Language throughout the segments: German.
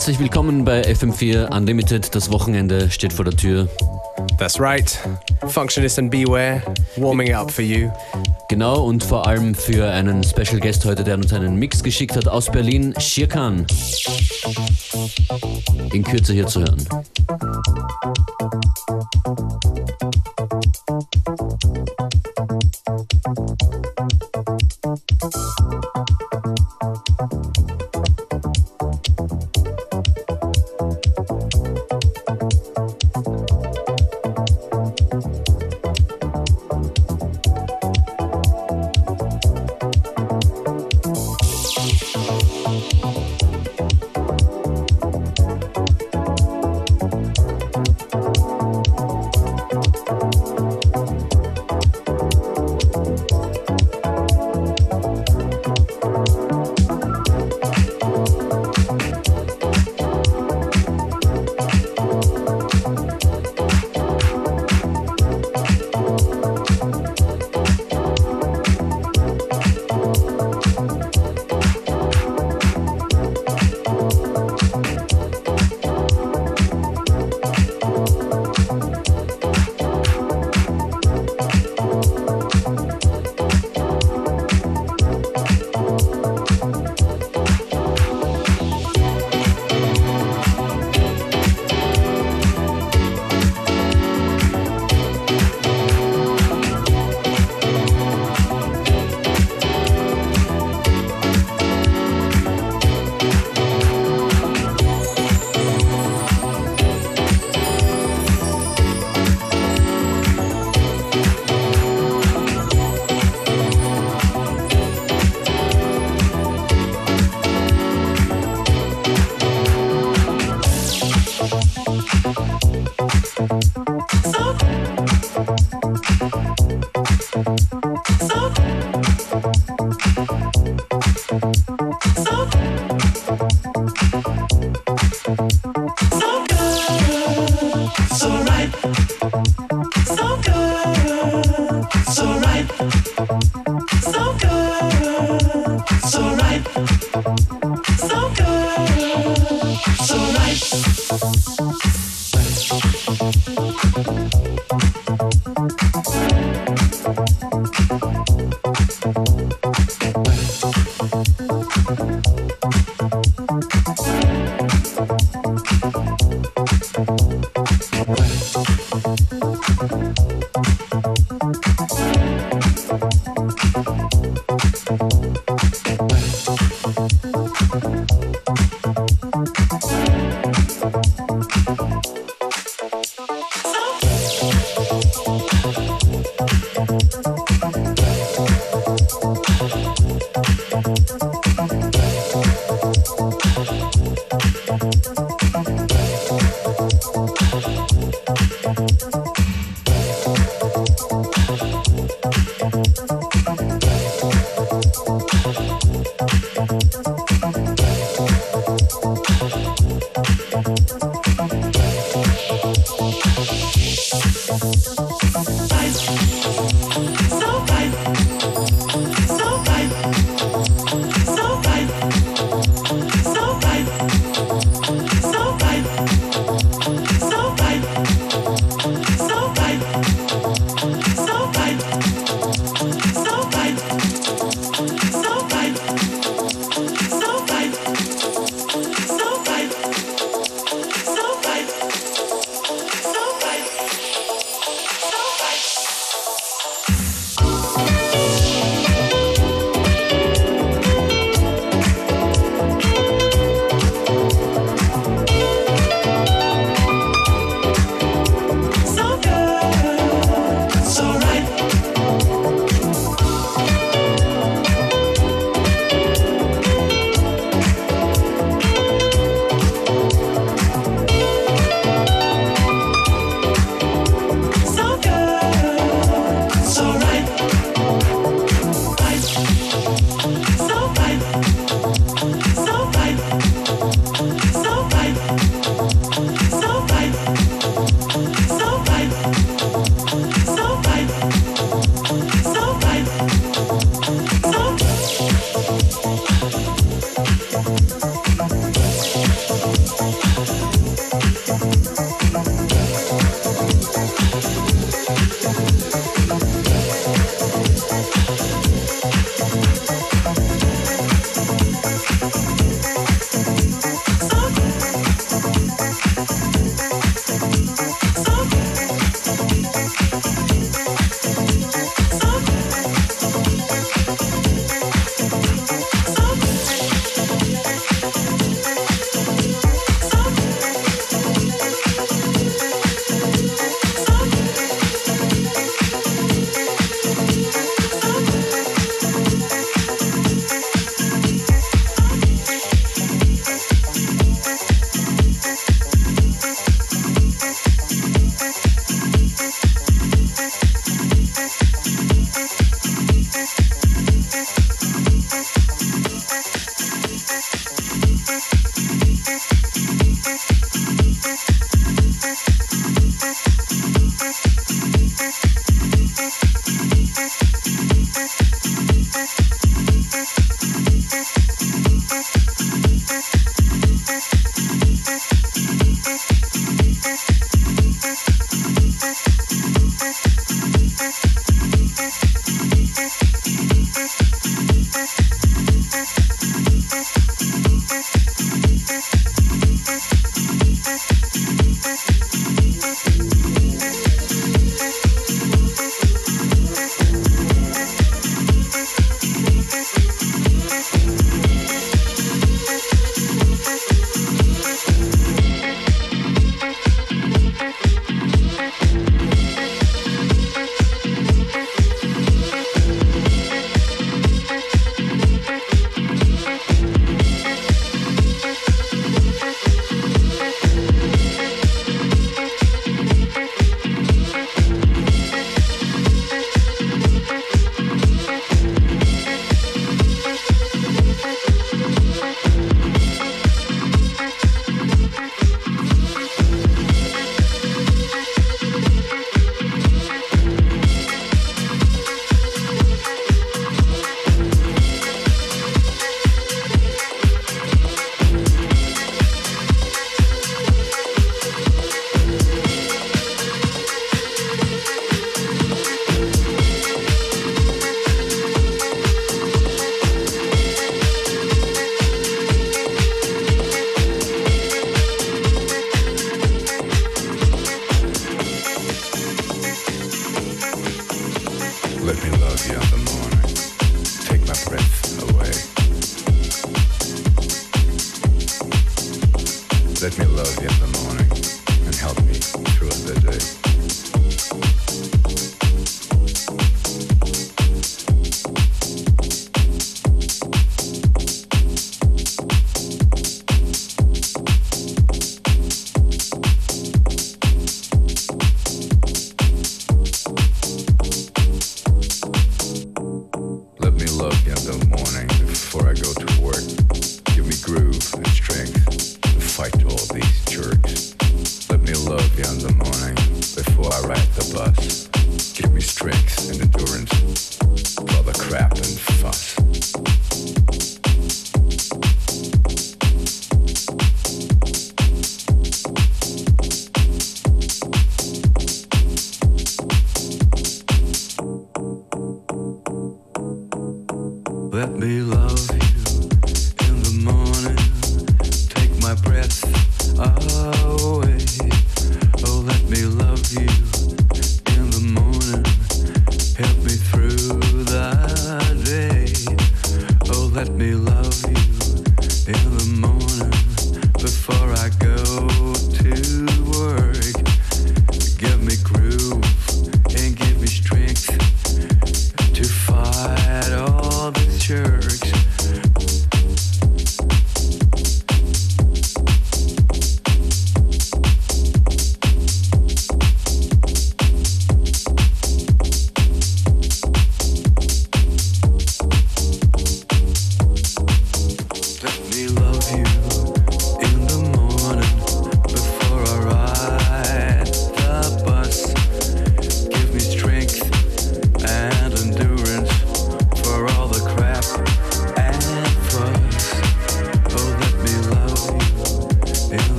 Herzlich willkommen bei FM4 Unlimited. Das Wochenende steht vor der Tür. That's right. Functionist and Beware, warming up for you. Genau, und vor allem für einen Special Guest heute, der uns einen Mix geschickt hat aus Berlin, Shirkan. In Kürze hier zu hören.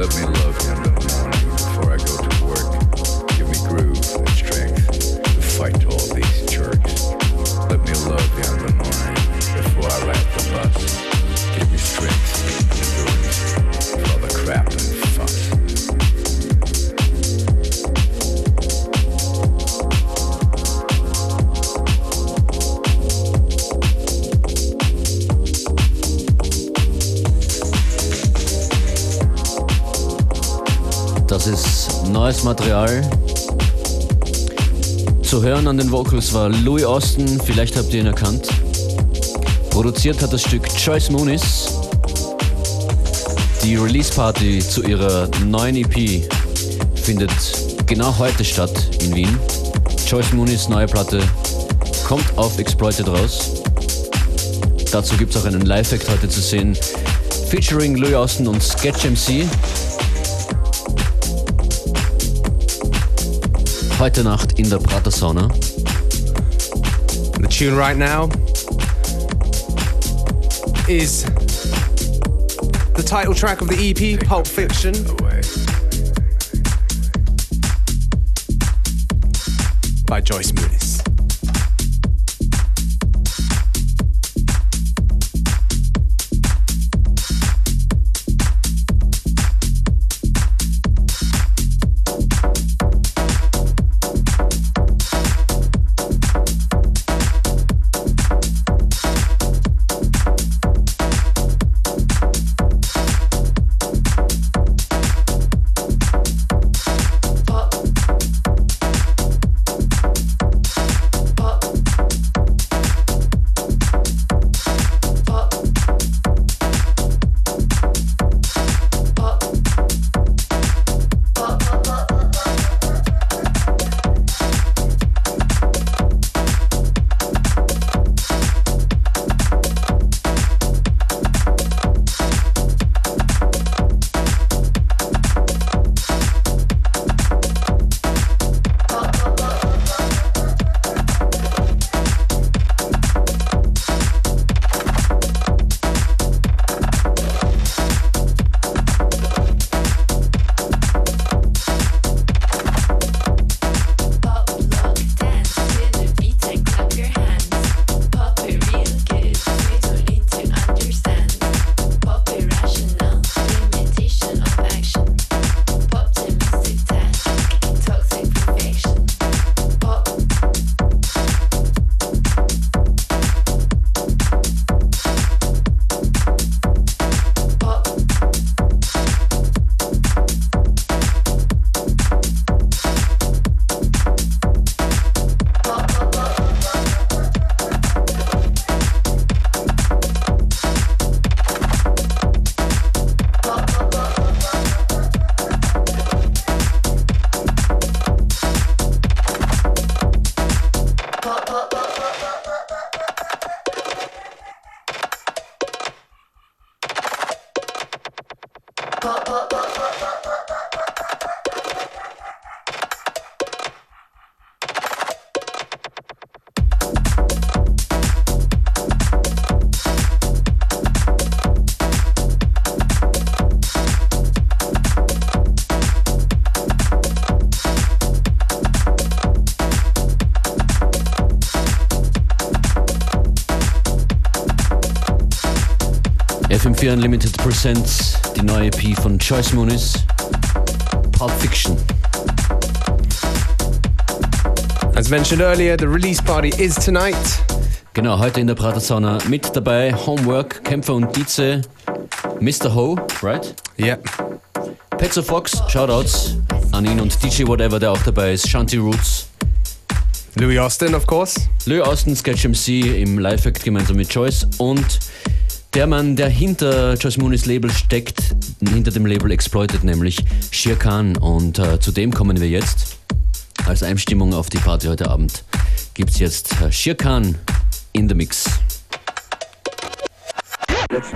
Let me love you. Neues Material. Zu hören an den Vocals war Louis Austin, vielleicht habt ihr ihn erkannt. Produziert hat das Stück Joyce Moonis. Die Release Party zu ihrer neuen EP findet genau heute statt in Wien. Joyce Moonis neue Platte kommt auf Exploited raus. Dazu gibt es auch einen Live-Act heute zu sehen, featuring Louis Austin und Sketch MC. Heute Nacht in der. The tune right now is the title track of the EP, Pulp Fiction. By Joyce Moonis. FM4 Unlimited Presents die neue EP von Choice Muniz, Pulp Fiction. As mentioned earlier, the release party is tonight. Genau, heute in der Prater Sauna mit dabei Homework, Kämpfer und Dietze, Mr. Ho, right? Yep. Petzo Fox, Shoutouts an ihn und DJ Whatever, der auch dabei ist, Shanti Roots. Louis Austin, of course. Louis Austin, Sketch MC im Live-Act gemeinsam mit Choice und der Mann, der hinter Joyce Mooney's Label steckt, hinter dem Label Exploited, nämlich Shir Khan. Und äh, zu dem kommen wir jetzt. Als Einstimmung auf die Party heute Abend gibt es jetzt äh, Shir Khan in the Mix. Let's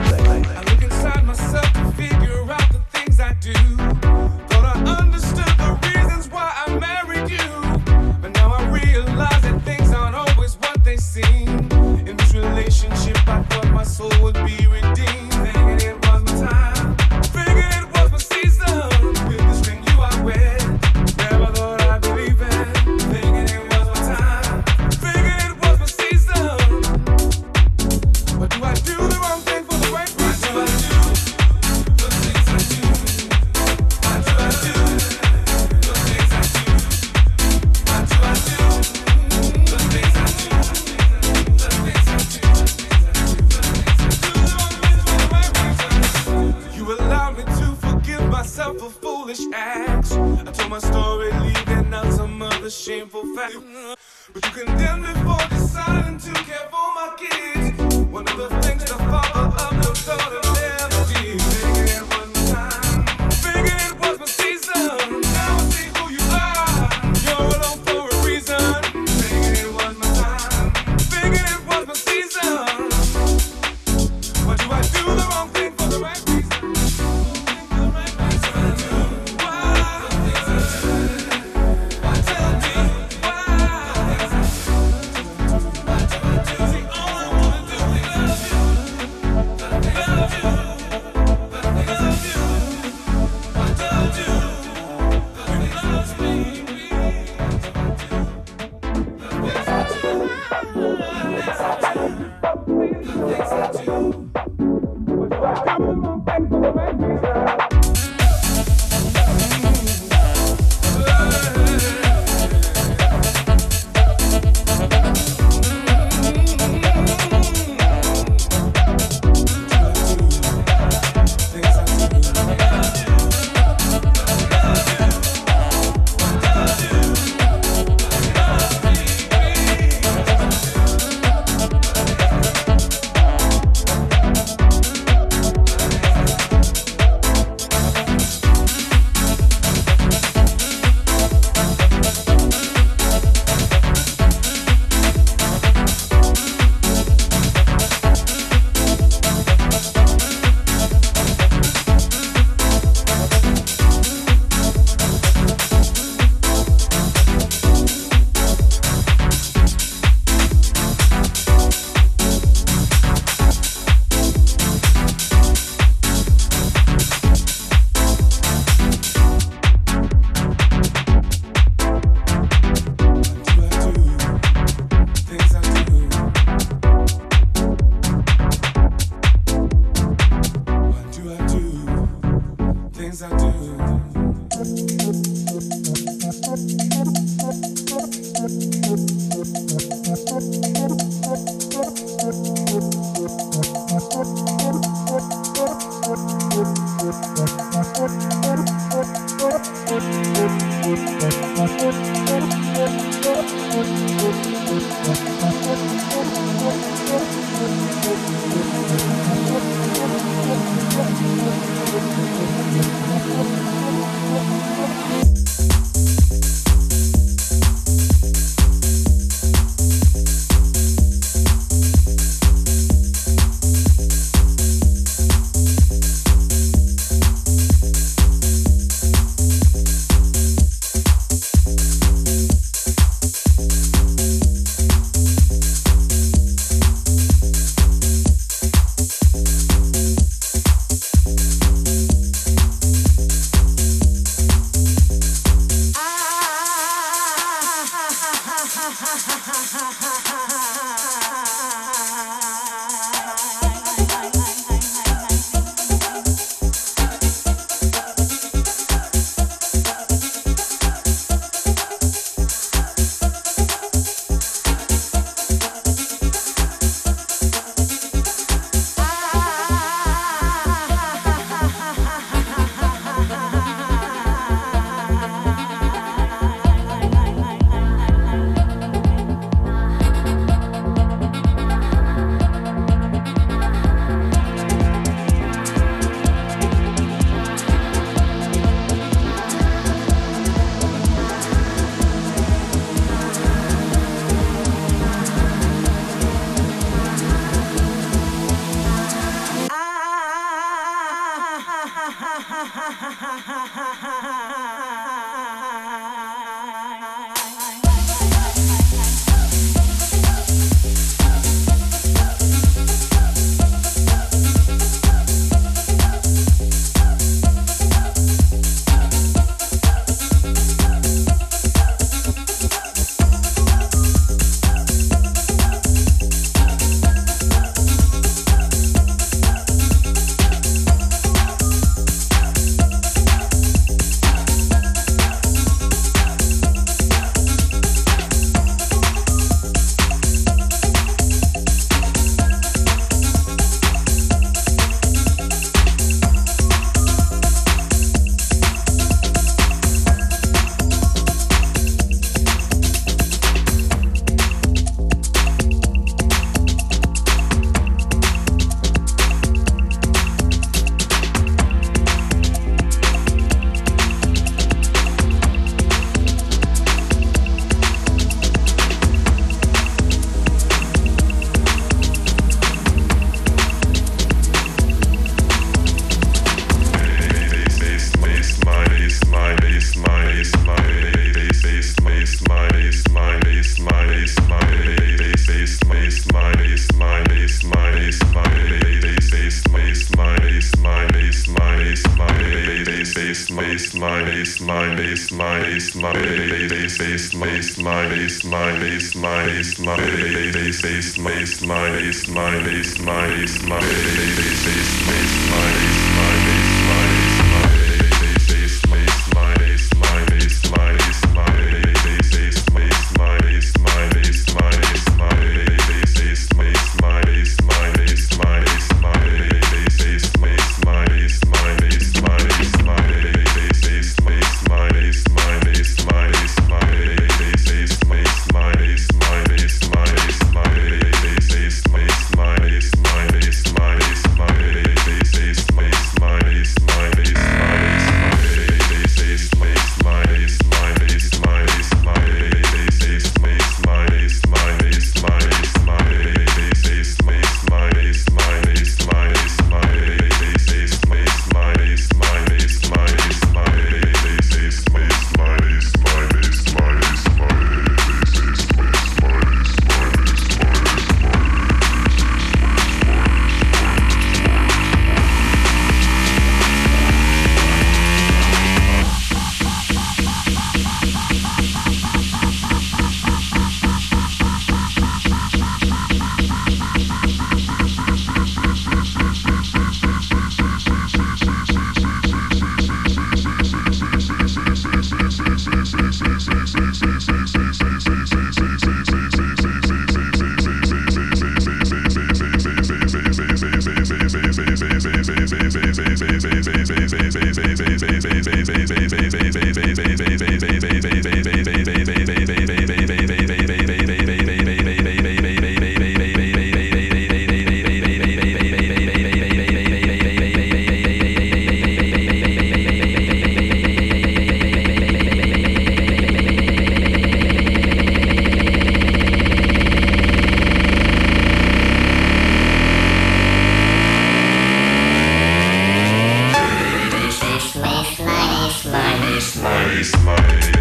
is my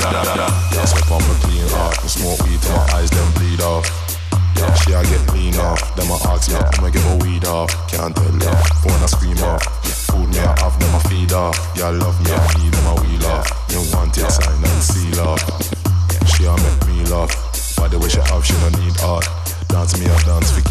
da on my clean off the smoke weed till my eyes them bleed off. Yeah, she I get lean off, then my I'ma get my weed off. Can't tell ya, scream off. Me I love me I need them I off. Want sign. She make me. By the way she have, she don't need art. Dance me I dance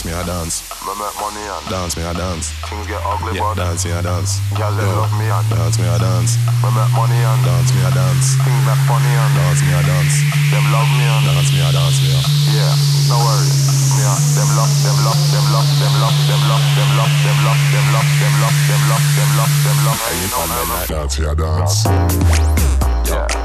dance, me I dance. Me make money and dance, me I dance. Things get ugly, yeah. but dance, me I dance. Girls yeah. love me and dance, me I dance. Me make money and dance, me I dance. Things get funny and dance, me I dance. Them love me and dance, me I dance, me I. Yeah, no worries. Me I them love, them love, them love, them love, them love, them love, them love, them love, them love, them love, them love, them love. Hey, you know me like dance, me I dance. Yeah.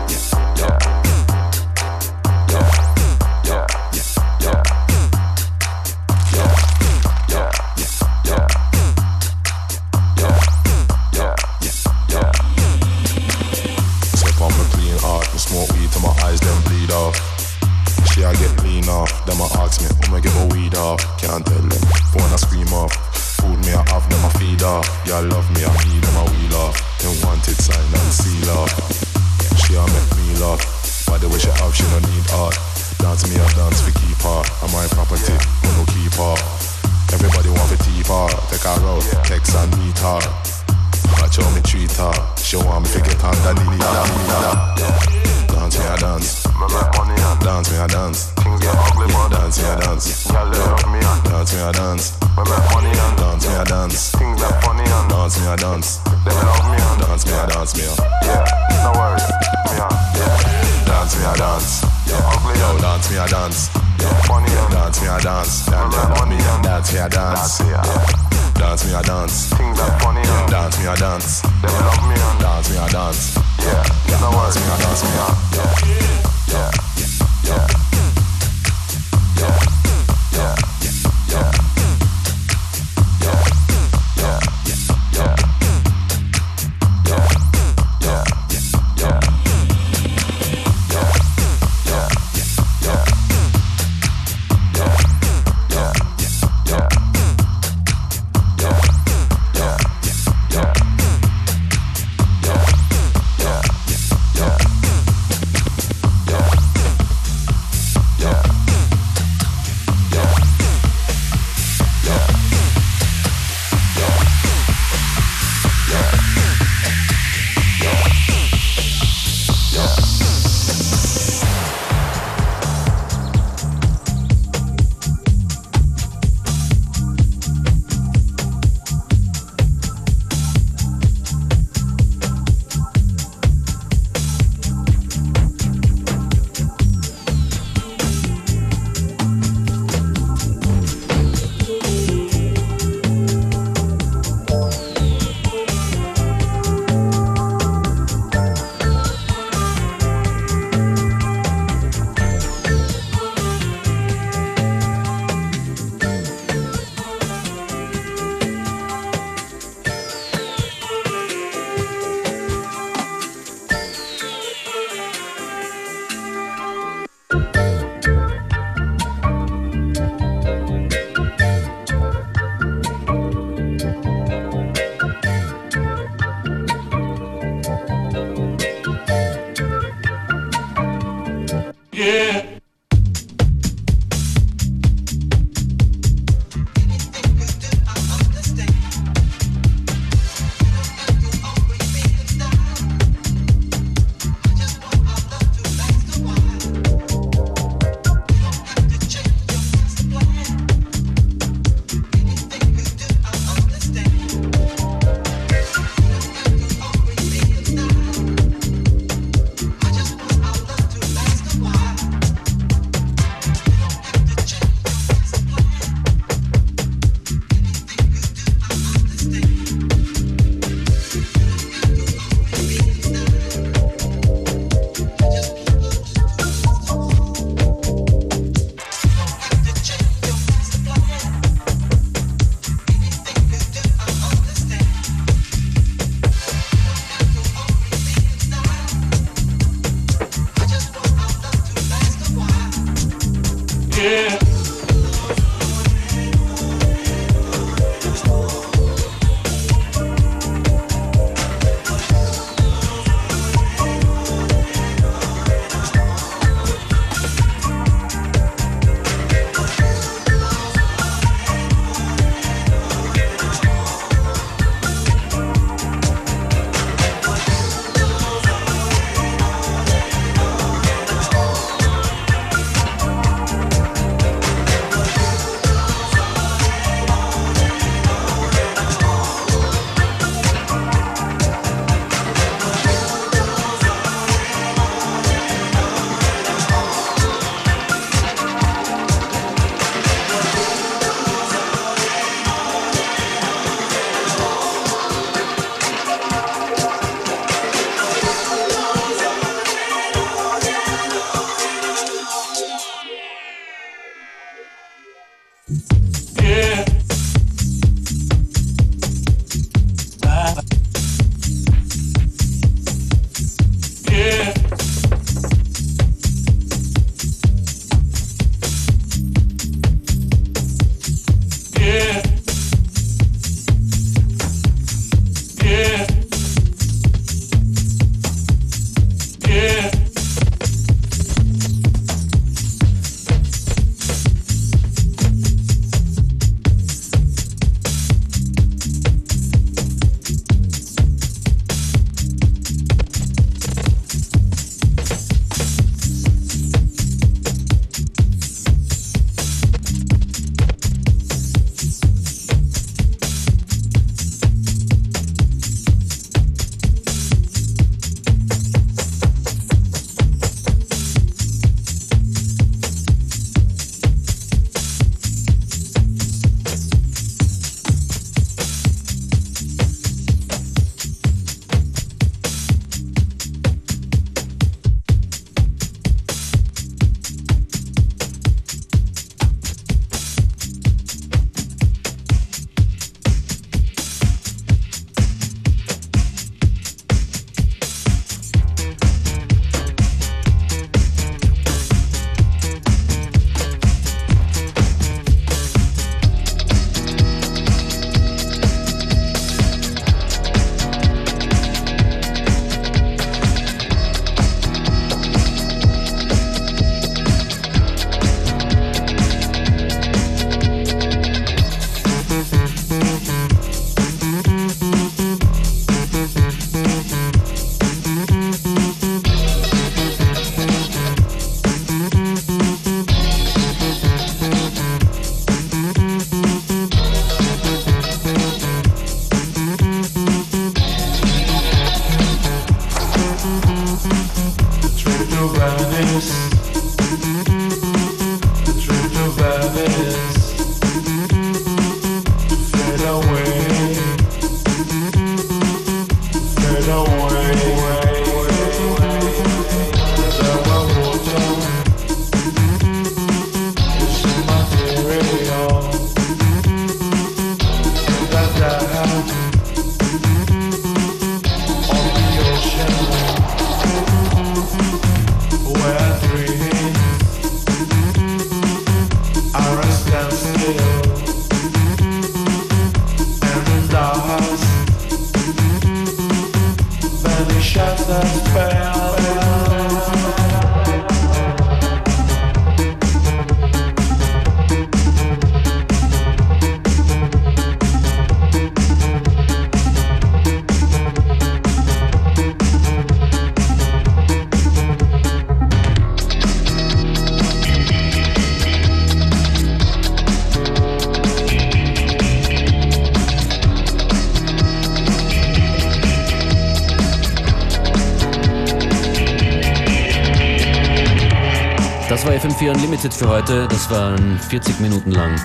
FM4 Unlimited für heute. Das waren 40 Minuten lang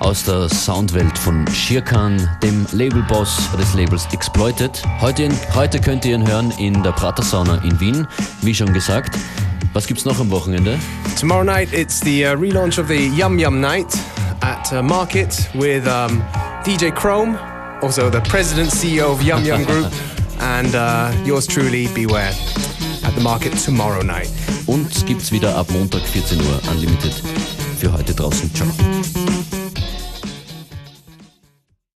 aus der Soundwelt von Shirkan, dem Labelboss des Labels Exploited. Heute, heute könnt ihr ihn hören in der Prater Sauna in Wien, wie schon gesagt. Was gibt's noch am Wochenende? Tomorrow night it's the uh, relaunch of the Yum Yum Night at uh, Market with um, DJ Chrome, also the president CEO of Yum Yum Group, and uh, yours truly, Beware, at the Market tomorrow night. Und gibt's wieder ab Montag 14 Uhr Unlimited für heute draußen. Ciao.